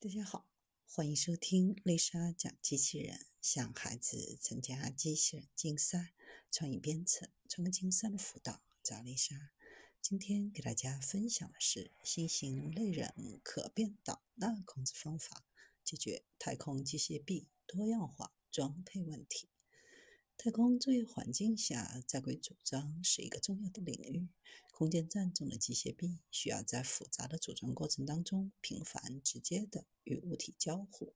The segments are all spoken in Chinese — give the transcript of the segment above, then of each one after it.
大家好，欢迎收听丽莎讲机器人，向孩子参加机器人竞赛、创意编程、创客竞赛的辅导，找丽莎。今天给大家分享的是新型类人可变导纳控制方法，解决太空机械臂多样化装配问题。太空作业环境下，在轨组装是一个重要的领域。空间站中的机械臂需要在复杂的组装过程当中频繁、直接的与物体交互，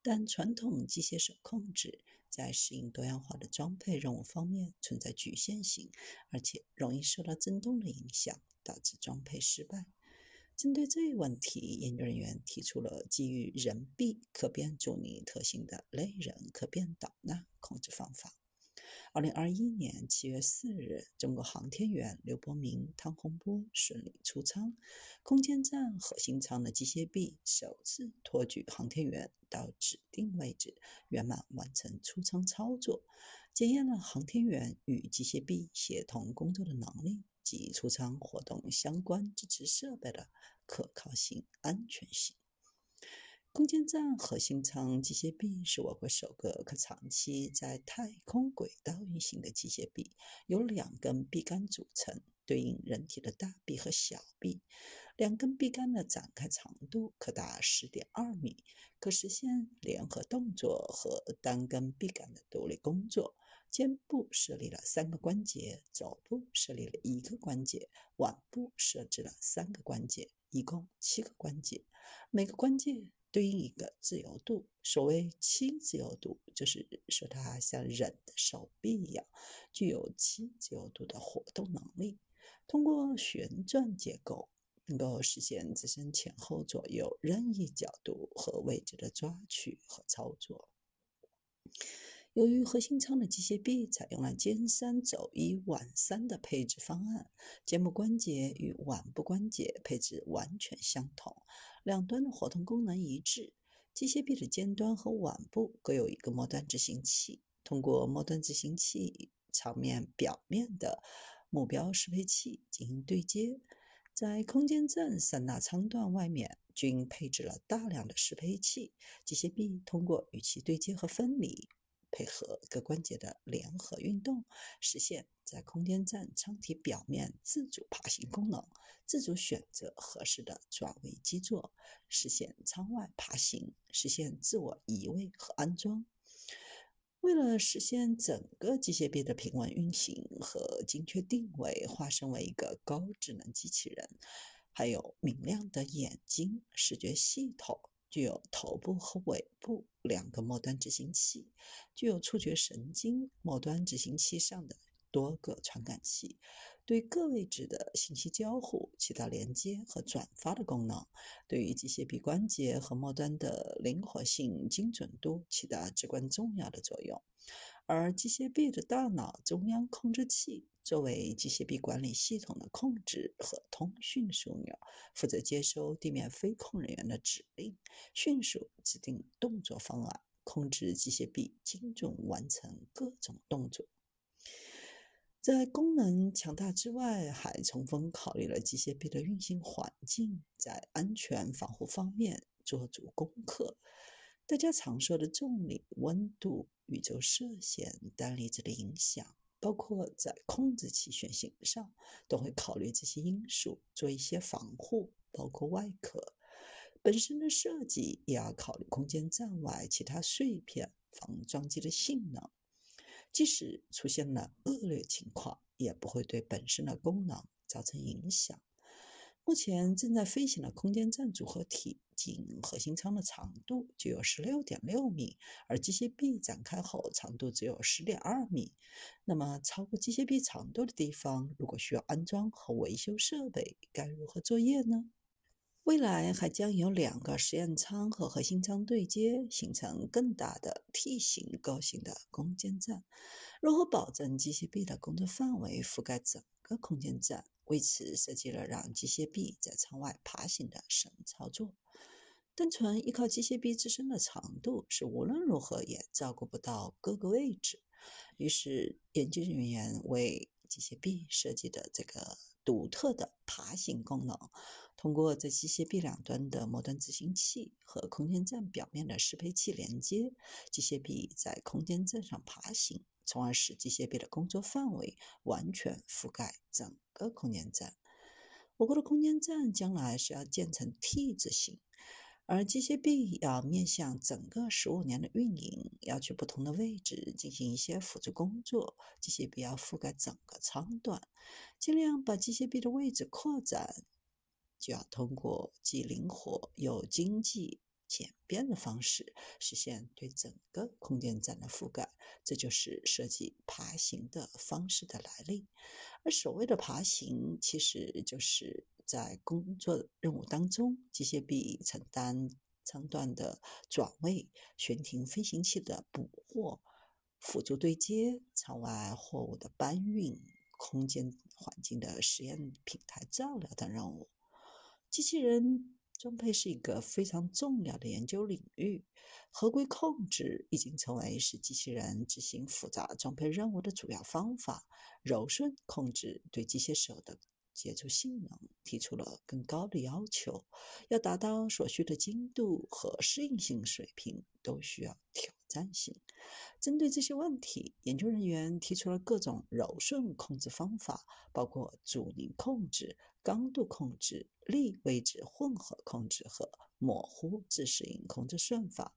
但传统机械手控制在适应多样化的装配任务方面存在局限性，而且容易受到振动的影响，导致装配失败。针对这一问题，研究人员提出了基于人臂可变阻尼特性的类人可变导纳控制方法。二零二一年七月四日，中国航天员刘伯明、汤洪波顺利出舱，空间站核心舱的机械臂首次托举航天员到指定位置，圆满完成出舱操作，检验了航天员与机械臂协同工作的能力及出舱活动相关支持设备的可靠性、安全性。空间站核心舱机械臂是我国首个可长期在太空轨道运行的机械臂，由两根臂杆组成，对应人体的大臂和小臂。两根臂杆的展开长度可达十点二米，可实现联合动作和单根臂杆的独立工作。肩部设立了三个关节，肘部设立了一个关节，腕部设置了三个关节，一共七个关节，每个关节。对应一个自由度，所谓轻自由度，就是说它像人的手臂一样，具有轻自由度的活动能力。通过旋转结构，能够实现自身前后左右任意角度和位置的抓取和操作。由于核心舱的机械臂采用了肩三肘一腕三的配置方案，肩部关节与腕部关节配置完全相同，两端的活动功能一致。机械臂的尖端和腕部各有一个末端执行器，通过末端执行器舱面表面的目标适配器进行对接。在空间站三大舱段外面均配置了大量的适配器，机械臂通过与其对接和分离。配合各关节的联合运动，实现在空间站舱体表面自主爬行功能，自主选择合适的转位基座，实现舱外爬行，实现自我移位和安装。为了实现整个机械臂的平稳运行和精确定位，化身为一个高智能机器人，还有明亮的眼睛视觉系统。具有头部和尾部两个末端执行器，具有触觉神经末端执行器上的多个传感器，对各位置的信息交互起到连接和转发的功能，对于机械臂关节和末端的灵活性、精准度起到至关重要的作用。而机械臂的大脑中央控制器。作为机械臂管理系统的控制和通讯枢纽，负责接收地面飞控人员的指令，迅速制定动作方案，控制机械臂精准完成各种动作。在功能强大之外，还充分考虑了机械臂的运行环境，在安全防护方面做足功课。大家常说的重力、温度、宇宙射线、单粒子的影响。包括在控制器选型上，都会考虑这些因素，做一些防护，包括外壳本身的设计，也要考虑空间站外其他碎片防撞击的性能。即使出现了恶劣情况，也不会对本身的功能造成影响。目前正在飞行的空间站组合体，仅核心舱的长度就有十六点六米，而机械臂展开后长度只有十点二米。那么，超过机械臂长度的地方，如果需要安装和维修设备，该如何作业呢？未来还将有两个实验舱和核心舱对接，形成更大的 T 型构型的空间站。如何保证机械臂的工作范围覆盖整个空间站？为此设计了让机械臂在舱外爬行的神操作。单纯依靠机械臂自身的长度是无论如何也照顾不到各个位置。于是研究人员为机械臂设计的这个独特的爬行功能，通过在机械臂两端的末端执行器和空间站表面的适配器连接，机械臂在空间站上爬行，从而使机械臂的工作范围完全覆盖整个空间站。我国的空间站将来是要建成 T 字形。而机械臂要面向整个十五年的运营，要去不同的位置进行一些辅助工作。机械臂要覆盖整个舱段，尽量把机械臂的位置扩展，就要通过既灵活又经济简便的方式，实现对整个空间站的覆盖。这就是设计爬行的方式的来历。而所谓的爬行，其实就是在工作任务当中，机械臂承担舱段的转位、悬停飞行器的捕获、辅助对接、舱外货物的搬运、空间环境的实验平台照料等任务。机器人装配是一个非常重要的研究领域。合规控制已经成为使机器人执行复杂装配任务的主要方法。柔顺控制对机械手的接触性能提出了更高的要求，要达到所需的精度和适应性水平，都需要挑三性。针对这些问题，研究人员提出了各种柔顺控制方法，包括阻尼控制、刚度控制、力位置混合控制和。模糊自适应控制算法，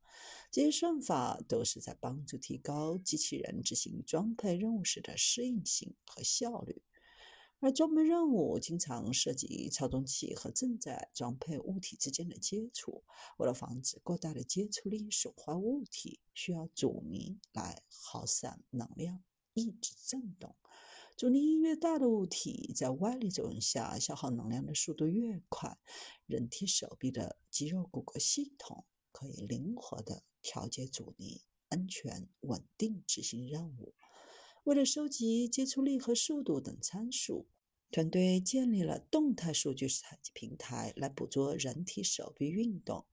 这些算法都是在帮助提高机器人执行装配任务时的适应性和效率。而装配任务经常涉及操纵器和正在装配物体之间的接触，为了防止过大的接触力损坏物体，需要阻尼来耗散能量，抑制振动。阻尼越大的物体，在外力作用下消耗能量的速度越快。人体手臂的肌肉骨骼系统可以灵活地调节阻尼，安全稳定执行任务。为了收集接触力和速度等参数，团队建立了动态数据采集平台来捕捉人体手臂运动，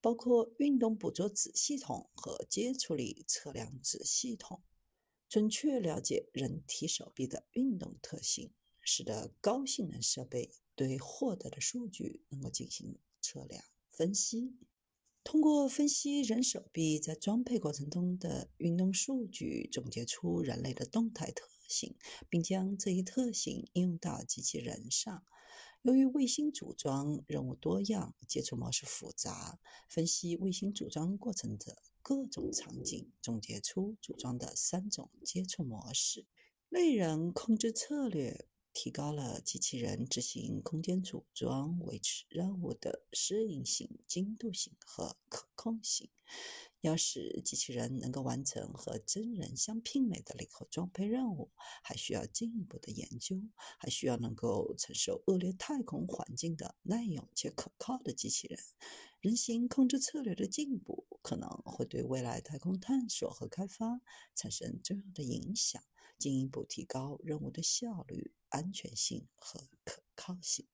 包括运动捕捉子系统和接触力测量子系统。准确了解人体手臂的运动特性，使得高性能设备对获得的数据能够进行测量分析。通过分析人手臂在装配过程中的运动数据，总结出人类的动态特性，并将这一特性应用到机器人上。由于卫星组装任务多样、接触模式复杂，分析卫星组装过程的。各种场景总结出组装的三种接触模式。类人控制策略提高了机器人执行空间组装、维持任务的适应性、精度性和可控性。要使机器人能够完成和真人相媲美的灵活装配任务，还需要进一步的研究，还需要能够承受恶劣太空环境的耐用且可靠的机器人。人形控制策略的进步可能会对未来太空探索和开发产生重要的影响，进一步提高任务的效率、安全性和可靠性。